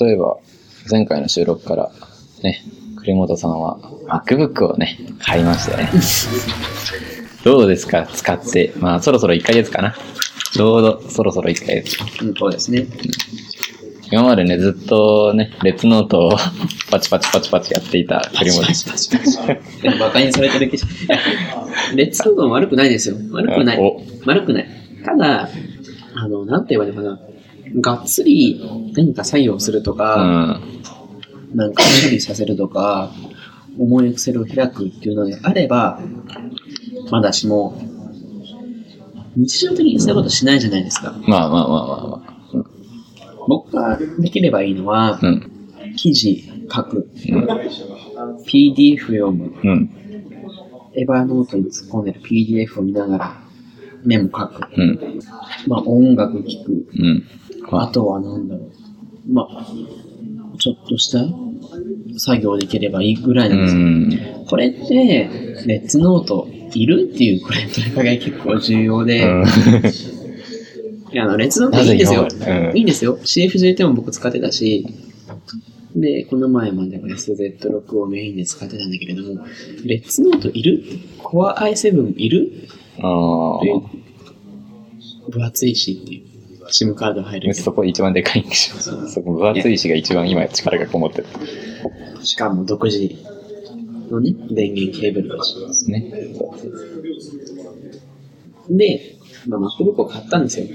例えば、前回の収録から、ね、栗本さんは MacBook をね、買いましてね。どうですか？使って。まあ、そろそろ1ヶ月かな。ちょうど、そろそろ1ヶ月。うん、そうですね。今までね、ずっとね、レッツノートを パチパチパチパチやっていた栗本さん。パチパチパチいやバカにされてるけど、いやレッツノートも悪くないですよ。悪くないお。悪くない。ただ、あの、なんて言えばいいのかな。がっつり何か作業するとうか、ん。なんか処理させるとか、重いエクセルを開くっていうのであれば、まだしも、日常的にそういうことしないじゃないですか。まあまあまあまあまあ。僕ができればいいのは、うん。記事書く、うん。PDF 読む、うん。エヴァノートに突っ込んでる PDF を見ながらメモ書く、うん。まあ音楽聴く、うん。まあとはなんだろう、まあ、ちょっとした作業できればいいぐらいなんですよ。うん。これって、レッツノートいるっていうこれ問いかけ結構重要で、うん いやあのレッツノートいいんですようん。いいんですよ。CFJT も僕使ってたし、で、この前までは SZ6 をメインで使ってたんだけれども、レッツノートいる ?Core i7 いる？あ分厚いしっていう。SIM カード入あ。るけそこ一番でかいんでしょ。そこ分厚い石が一番今力がこもってる。ど。しかも独自のね、電源ケーブルだし。ね。で、まあ、MacBook を買ったんですよ。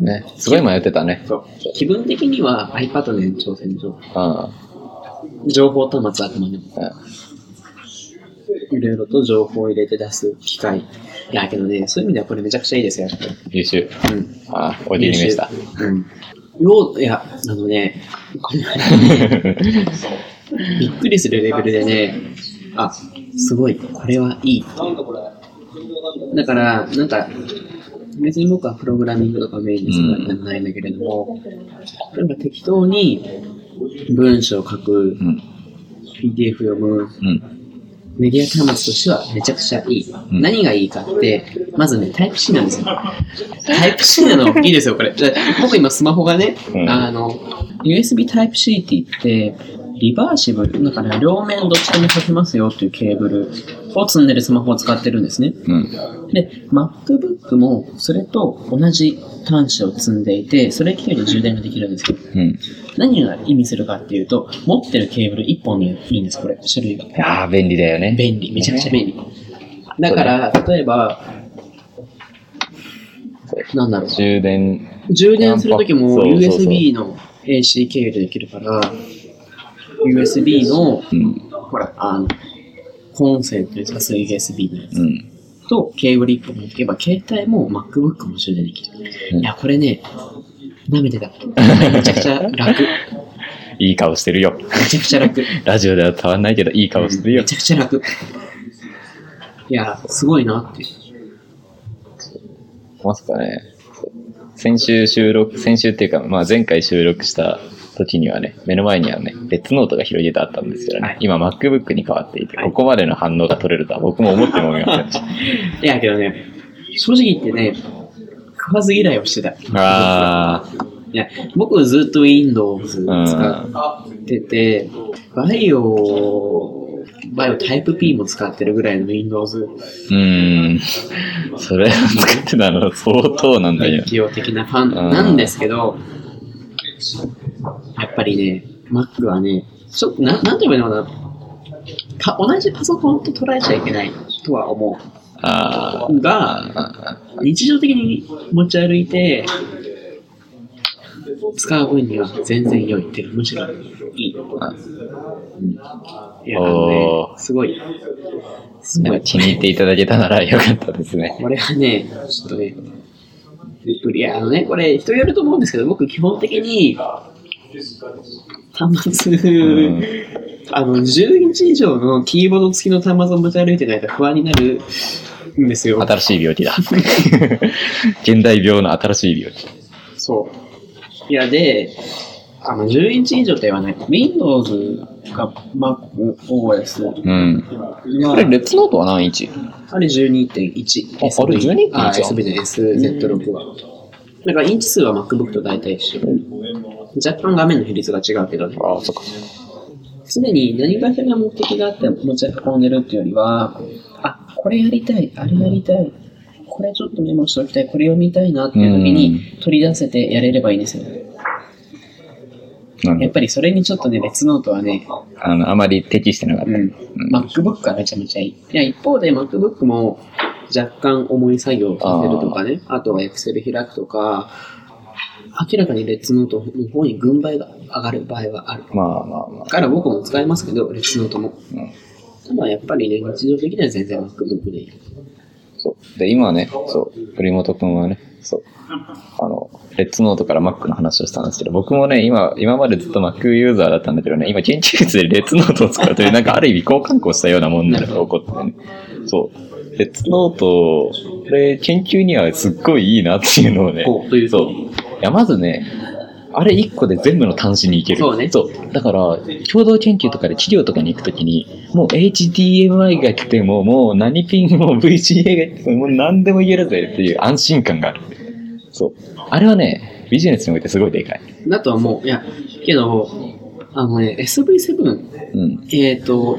ね。すごい迷ってたね。そう。気分的には iPad の延長線上。あ情報端末あくまでも。あ。いろいろと情報を入れて出す機械。いや、けどね、そういう意味ではこれめちゃくちゃいいですよ、やっぱり。優秀。うん。ああ、おじりめした。うん。よう、いや、あのね、これ びっくりするレベルでね、あ、すごい、これはいい。だから、なんか、別に僕はプログラミングとかメインですからうんないんだけれども、なんか適当に文章を書くう、ん。PDF 読む、うん。メディア端末としてはめちゃくちゃいい。ん何がいいかって、まずね、タイプ C なんですよ。タイプ C なのいいですよ、これ。で僕今スマホがね、うんあの、USB Type C って言って、リバーシブル、だから両面どっちでも書けますよっていうケーブルを積んでるスマホを使ってるんですね。うん。で、MacBook もそれと同じ端子を積んでいて、それ系で充電ができるんですよ。うん。何が意味するかっていうと、持ってるケーブル1本にいいんです、これ、種類が。ああ、便利だよね。便利、めちゃくちゃ便利。だから、例えば、なんだろう、充電。充電するときもそうそうそう USB の AC 経由でできるから、USB の、うん。ほら、あの、コンセントに挿す USB のやつうん。と、ケーブル1本持っていけば、携帯も MacBook も充電できる。うんいや、これね、舐めてた。めちゃくちゃ楽。いい顔してるよ。めちゃくちゃ楽。ラジオでは伝わんないけど、いい顔してるよめ。ちゃくちゃ楽。いや、すごいなって。まさかね、先週収録、先週っていうか、まあ前回収録した時にはね、目の前にはね、レッツノートが広げてあったんですけどね、はい今 MacBook に変わっていて、はいここまでの反応が取れるとは僕も思ってもみませんでした。いや、けどね、正直言ってね、食わず嫌いをしてた。あいや、僕ずっと Windows 使ってて、 VAIO、VAIO type P も使ってるぐらいの Windows ー、うーん、それを作ってたの相当なんだよ。熱狂的なファンなんですけど、やっぱりね、Mac はね、ちょっと、ななんて言えばいいのかな。か同じパソコンと捉えちゃいけないとは思あうが、あ、日常的に持ち歩いて、使う分には全然良いっていうかむしろいい。うん、いや、ねすごい。すごい。気に入っていただけたならよかったですね。これはね、ちょっとね。いや、あのね、これ人によると思うんですけど、僕基本的に、端末、うんあの、10インチ以上のキーボード付きの端末を持ち歩いてないと不安になるんですよ。新しい病気だ。現代病の新しい病気。そう。いや、で、あの、10インチ以上と言わない。Windows か MacOS うん。これ、レッツノートは何インチあれ12.1。ああれ12.1あ、SB で SZ6 は。だからインチ数は MacBook と大体一緒。若干画面の比率が違うけどね。ああ、そっか。常に何かしら目的があって持ち運んでるっていうよりは、あ、これやりたい、あれやりたい、これちょっとメモしておきたい、これ読みたいなっていう時に取り出せてやれればいいんですよ。やっぱりそれにちょっとね、レッツノートはね、あの、あまり適してなかった。うん、MacBook はめちゃめちゃいい。いや、一方で MacBook も若干重い作業をさせるとかね、あとは Excel 開くとか、明らかにレッツノートの方に軍配が上がる場合はある。まあまあまあ。だから僕も使いますけど、レッツノートも。うんただやっぱりね、日常的には全然 MacBook でいい。そう。で、今はね、そう、栗本くんはね、そう、あの、レッツノートから Mac の話をしたんですけど、僕もね、今、今までずっと Mac ユーザーだったんだけどね、今研究室でレッツノートを使うという、なんかある意味交換校したようなもんなのが起こってね。そう。レッツノート、これ研究にはすっごいいいなっていうのをね、そう。いや、まずね、あれ1個で全部の端子に行ける。そうねそう。だから、共同研究とかで企業とかに行くときに、もう HDMI が来ても、もう何ピンも VGA が来ても、もう何でも言えるぜっていう安心感がある。そう。あれはね、ビジネスにおいてすごいでかい。だとは思う。いや、けど、あのね、SV7、うん。えっ、と、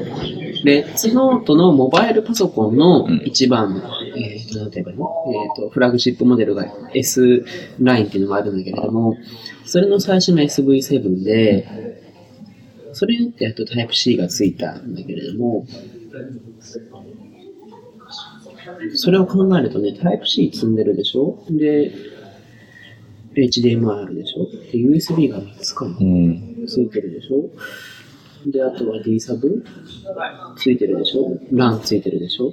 レッツノートのモバイルパソコンのうん。一番の、えっ、と、なんて言えばいいの？えっ、と、フラグシップモデルが S ラインっていうのがあるんだけれども、それの最初の SV7 で、それによってやっと Type-C がついたんだけれども、それを考えるとね、Type-C 積んでるでしょ？で、HDMI あるでしょ？で ?USB が3つかなうん。ついてるでしょ？で、あとは D サブついてるでしょ ?LAN ついてるでしょ？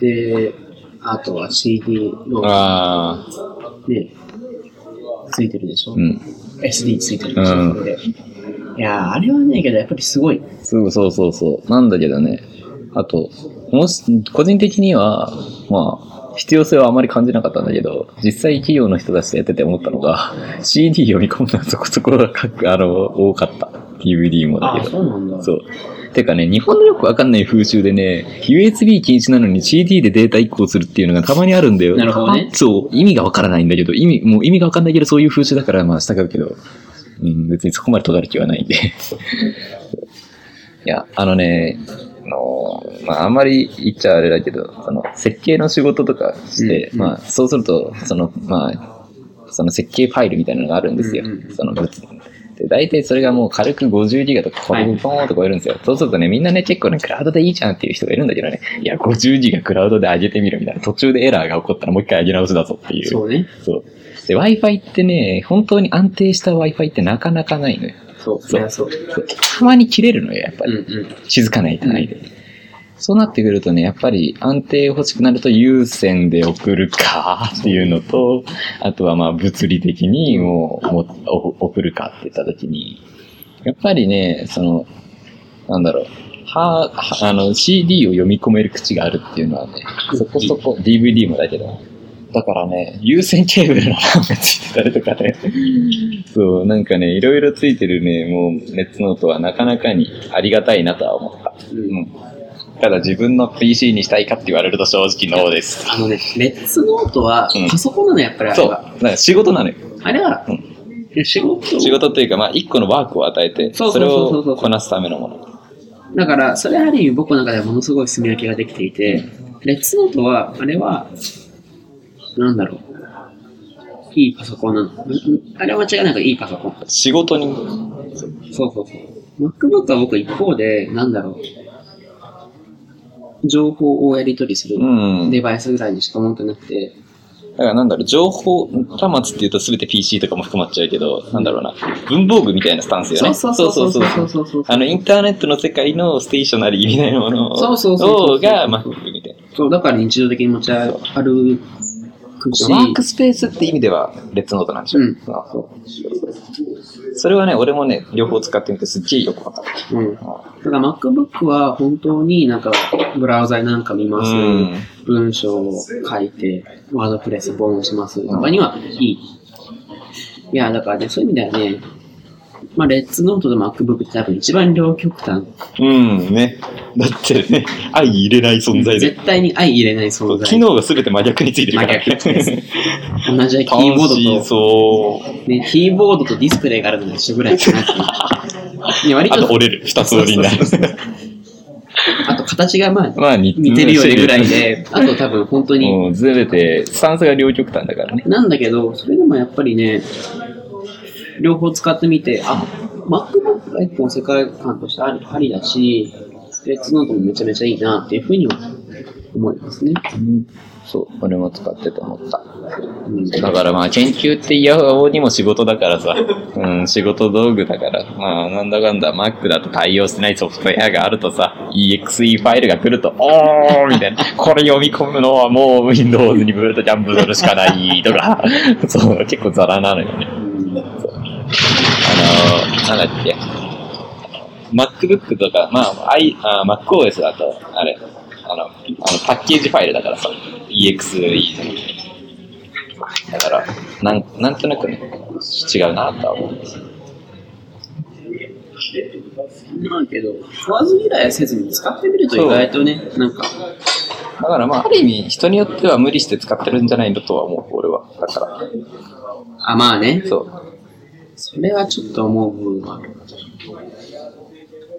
で、あとは CD のああ、ね、ついてるでしょ、うん。?SD ついてるでしょ、うんいやー、あれはねえけど、やっぱりすごい。そうそうそうそう。なんだけどね、あと、もし、個人的には、まあ、必要性はあまり感じなかったんだけど、実際企業の人たちとやってて思ったのが、CD 読み込むのはそこそこがかあの多かった。DVD もだけど。そうなんだ。そう。てかね、日本のよくわかんない風習でね、USB 禁止なのに CD でデータ移行するっていうのがたまにあるんだよ。なるほどねあそう。意味がわからないんだけど、意味、もう意味がわかんないけど、そういう風習だから、まあ従うけど、うん、別にそこまで尖る気はないんで。いや、あのね、あの、まああんまり言っちゃあれだけど、その、設計の仕事とかして、うんまあそうすると、その、まあ、その設計ファイルみたいなのがあるんですよ。うんうんうんその物で、大体それがもう軽く50ギガとか、ポはいンポンと超えるんですよ。そうするとね、みんなね、結構ね、クラウドでいいじゃんっていう人がいるんだけどね、いや、50ギガクラウドで上げてみるみたいな、途中でエラーが起こったらもう一回上げ直しだぞっていう。そうね。そう。で、Wi-Fi ってね、本当に安定した Wi-Fi ってなかなかないのよ。そう、そう。そうたまに切れるのよ、やっぱり。うんうん。静かない単位で。そうなってくるとね、やっぱり安定欲しくなると有線で送るか っていうのと、あとはまあ物理的にもうもうお送るかって言った時に、やっぱりね、その、なんだろう、は、はあの CD を読み込める口があるっていうのはね、そこそこ DVD もだけど、だからね、有線ケーブルのランがついてたりとかね、そう、なんかね、いろいろついてるね、もう、ネットノートはなかなかにありがたいなとは思った。うん。ただ自分の PC にしたいかって言われると正直ノーです。あのね、レッツノートはうんパソコンなの、やっぱりあれそう。だは。から仕事なのよ。あれは、うん仕事仕事っていうか、まあ、一個のワークを与えて、そうそれそうそうそうをこなすためのもの。だから、それある意味僕の中ではものすごい炭焼きができていて、レッツノートは、あれは、なんだろう。いいパソコンなの。んんあれは間違いなくいいパソコン。仕事に、そうそうそう。MacBook は僕一方で、なんだろう。情報をやり取りするうん。デバイスぐらいにしか思ってなくて、だからなんだろう、情報端末っていうと全て PC とかも含まっちゃうけど、なんだろうな、文房具みたいなスタンスよね。そうそうそうそうそうそうそうあの、インターネットの世界のステーショナリーみたいなものをそうそうそうそうが Mac みたいな。そう、だから日常的に持ち歩くし、ワークスペースって意味では、レッツノートなんでしょ。う。ん。あ。そうそれはね、俺もね、両方使ってみてすっげえよくわかる。うん。だから MacBook は本当になんかブラウザなんか見ます、うん文章を書いて、ワードプレスボンしますとかにはいい。いや、だからね、そういう意味ではね、まあ、レッツノートと MacBook って多分一番両極端。うん、ね。だってね、相入れない存在で。絶対に相入れない存在。機能が全て真逆についてるから。真逆です同じキーボードと、そう。ね、キーボードとディスプレイがあるのが一緒ぐらいかなって いう。ね割あとと、折れる。二つ折りになる。あと形がまあ、まあ似似てるよねぐらい。で、あと多分本当に、もう全て、スタンスが両極端だからね。なんだけど、それでもやっぱりね、両方使ってみて、あ、MacBook が一本世界観としてありありだし、レッツノートもめちゃめちゃいいなっていうふうには思いますね。そう、俺も使ってて思った。うん。だからまあ研究っていやおうにも仕事だからさ、うん、仕事道具だから、まあなんだかんだ Mac だと対応してないソフトウェアがあるとさ、EXE ファイルが来ると、おーみたいな、これ読み込むのはもう Windows にブルートジャンプするしかないとか、そう、結構ザラなのよね。うん。あの、なんだっけ、MacBook とか、まあ、I、あ MacOS だと、あれ、あの、あのパッケージファイルだからさ、EXE じゃなくて。だから、なんなんとなくね、違うなとは思うんです。まあけど、食わず嫌いせずに使ってみると意外とね、なんか、だからまあ、ある意味、人によっては無理して使ってるんじゃないのとは思う、俺は。だから、あ、まあね、そう。それはちょっと思う部分はある。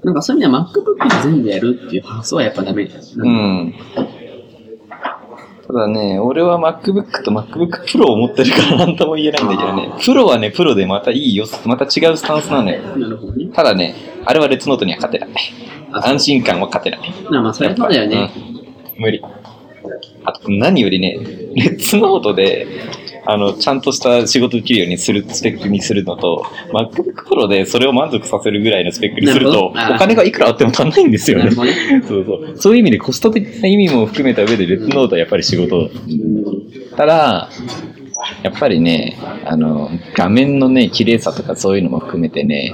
なんかそういう意味では MacBook で全部やるっていう発想はやっぱダメ。うん。ただね、俺は MacBook と MacBook Pro を持ってるからなんとも言えないんだけどね、プロはね、プロでまたいいよ、また違うスタンスなのよ。なるほどね。ただね、あれはレッツノートには勝てない。あ安心感は勝てない。まあまあ、それはそうだよね。うん無理。あと何よりね、レッツノートで、あの、ちゃんとした仕事できるようにする、スペックにするのと、MacBook Pro でそれを満足させるぐらいのスペックにすると、お金がいくらあっても足んないんですよね。そうそう。そういう意味でコスト的な意味も含めた上で、レッツノートはやっぱり仕事。うんただ、やっぱりね、あの、画面のね、綺麗さとかそういうのも含めてね、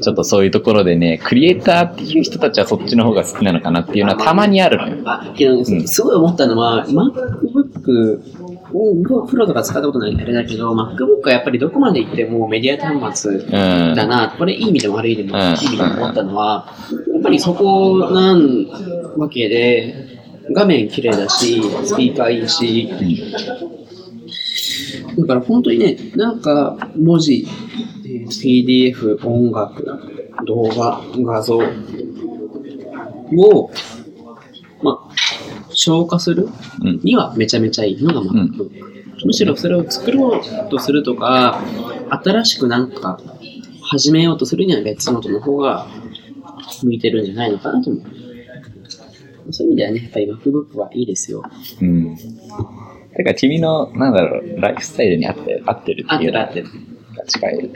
ちょっとそういうところでね、クリエイターっていう人たちはそっちの方が好きなのかなっていうのはたまにあるのよ。あ、けどね、うんすごい思ったのは、MacBook をプロとか使ったことないあれだけど、MacBook はやっぱりどこまで行ってもメディア端末うん。だな、これいい意味でも悪い意味でも、うんいい意味でも思ったのは、やっぱりそこなんわけで、画面綺麗だし、スピーカーいいし、だから本当にね、なんか文字、えー PDF、音楽、動画、画像を、まあ、消化するうん。にはめちゃめちゃいいのが MacBook。むしろそれを作ろうとするとか、新しくなんか始めようとするには別ノートの方が向いてるんじゃないのかなと思う。そういう意味ではね、やっぱり MacBook はいいですよ。うん。てか君の、なんだろう、ライフスタイルに合って合ってるっていうのが。近い。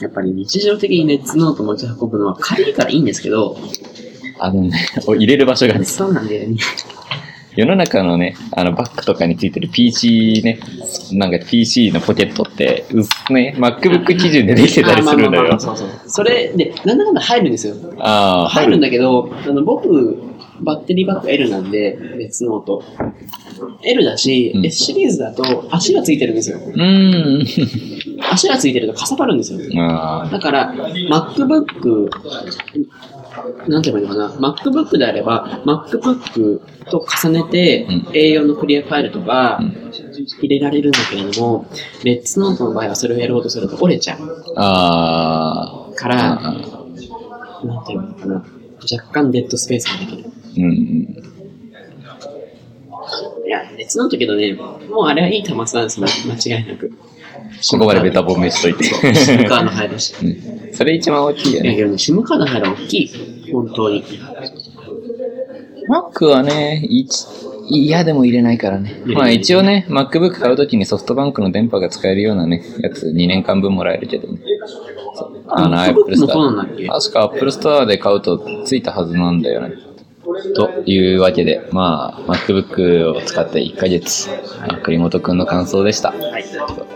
やっぱり日常的にネッツノート持ち運ぶのは軽いからいいんですけど、あのね、入れる場所がね、そうなんだよね。世の中のね、あのバッグとかについてる PC ね、なんか PC のポケットって、うっね、MacBook 基準でできてたりするのよ。そうそう。それで、なんだかんだ入るんですよ。ああ、入るんだけど、あの僕、バッテリーバッグ L なんで、レッツノート。L だし、うん S シリーズだと足がついてるんですよ。うーん。足がついてるとかさばるんですよ。あだから、MacBook、なんて言えばいいのかな、MacBook であれば、MacBook と重ねてうん A4 のクリアファイルとかうん入れられるんだけれども、レッツノートの場合はそれをやろうとすると折れちゃうあ。から、なんて言うのかな、若干デッドスペースができる。うん。いや、レッツノートけどね、もうあれはいい端末なんですよ、間違いなく。ここまでベタ褒めしといて。カード入るし。うんそれ一番大きいよいやね。けどね、SIM カード入る大きい。本当に。Mac はね、一嫌でも入れないからね。いやまあ一応ね、MacBook 買うときにソフトバンクの電波が使えるようなね、やつ2年間分もらえるけどね。あの Apple Store。確か Apple Store で買うとついたはずなんだよね。というわけで、まあ、MacBook を使って1ヶ月、栗本くんの感想でした。はい。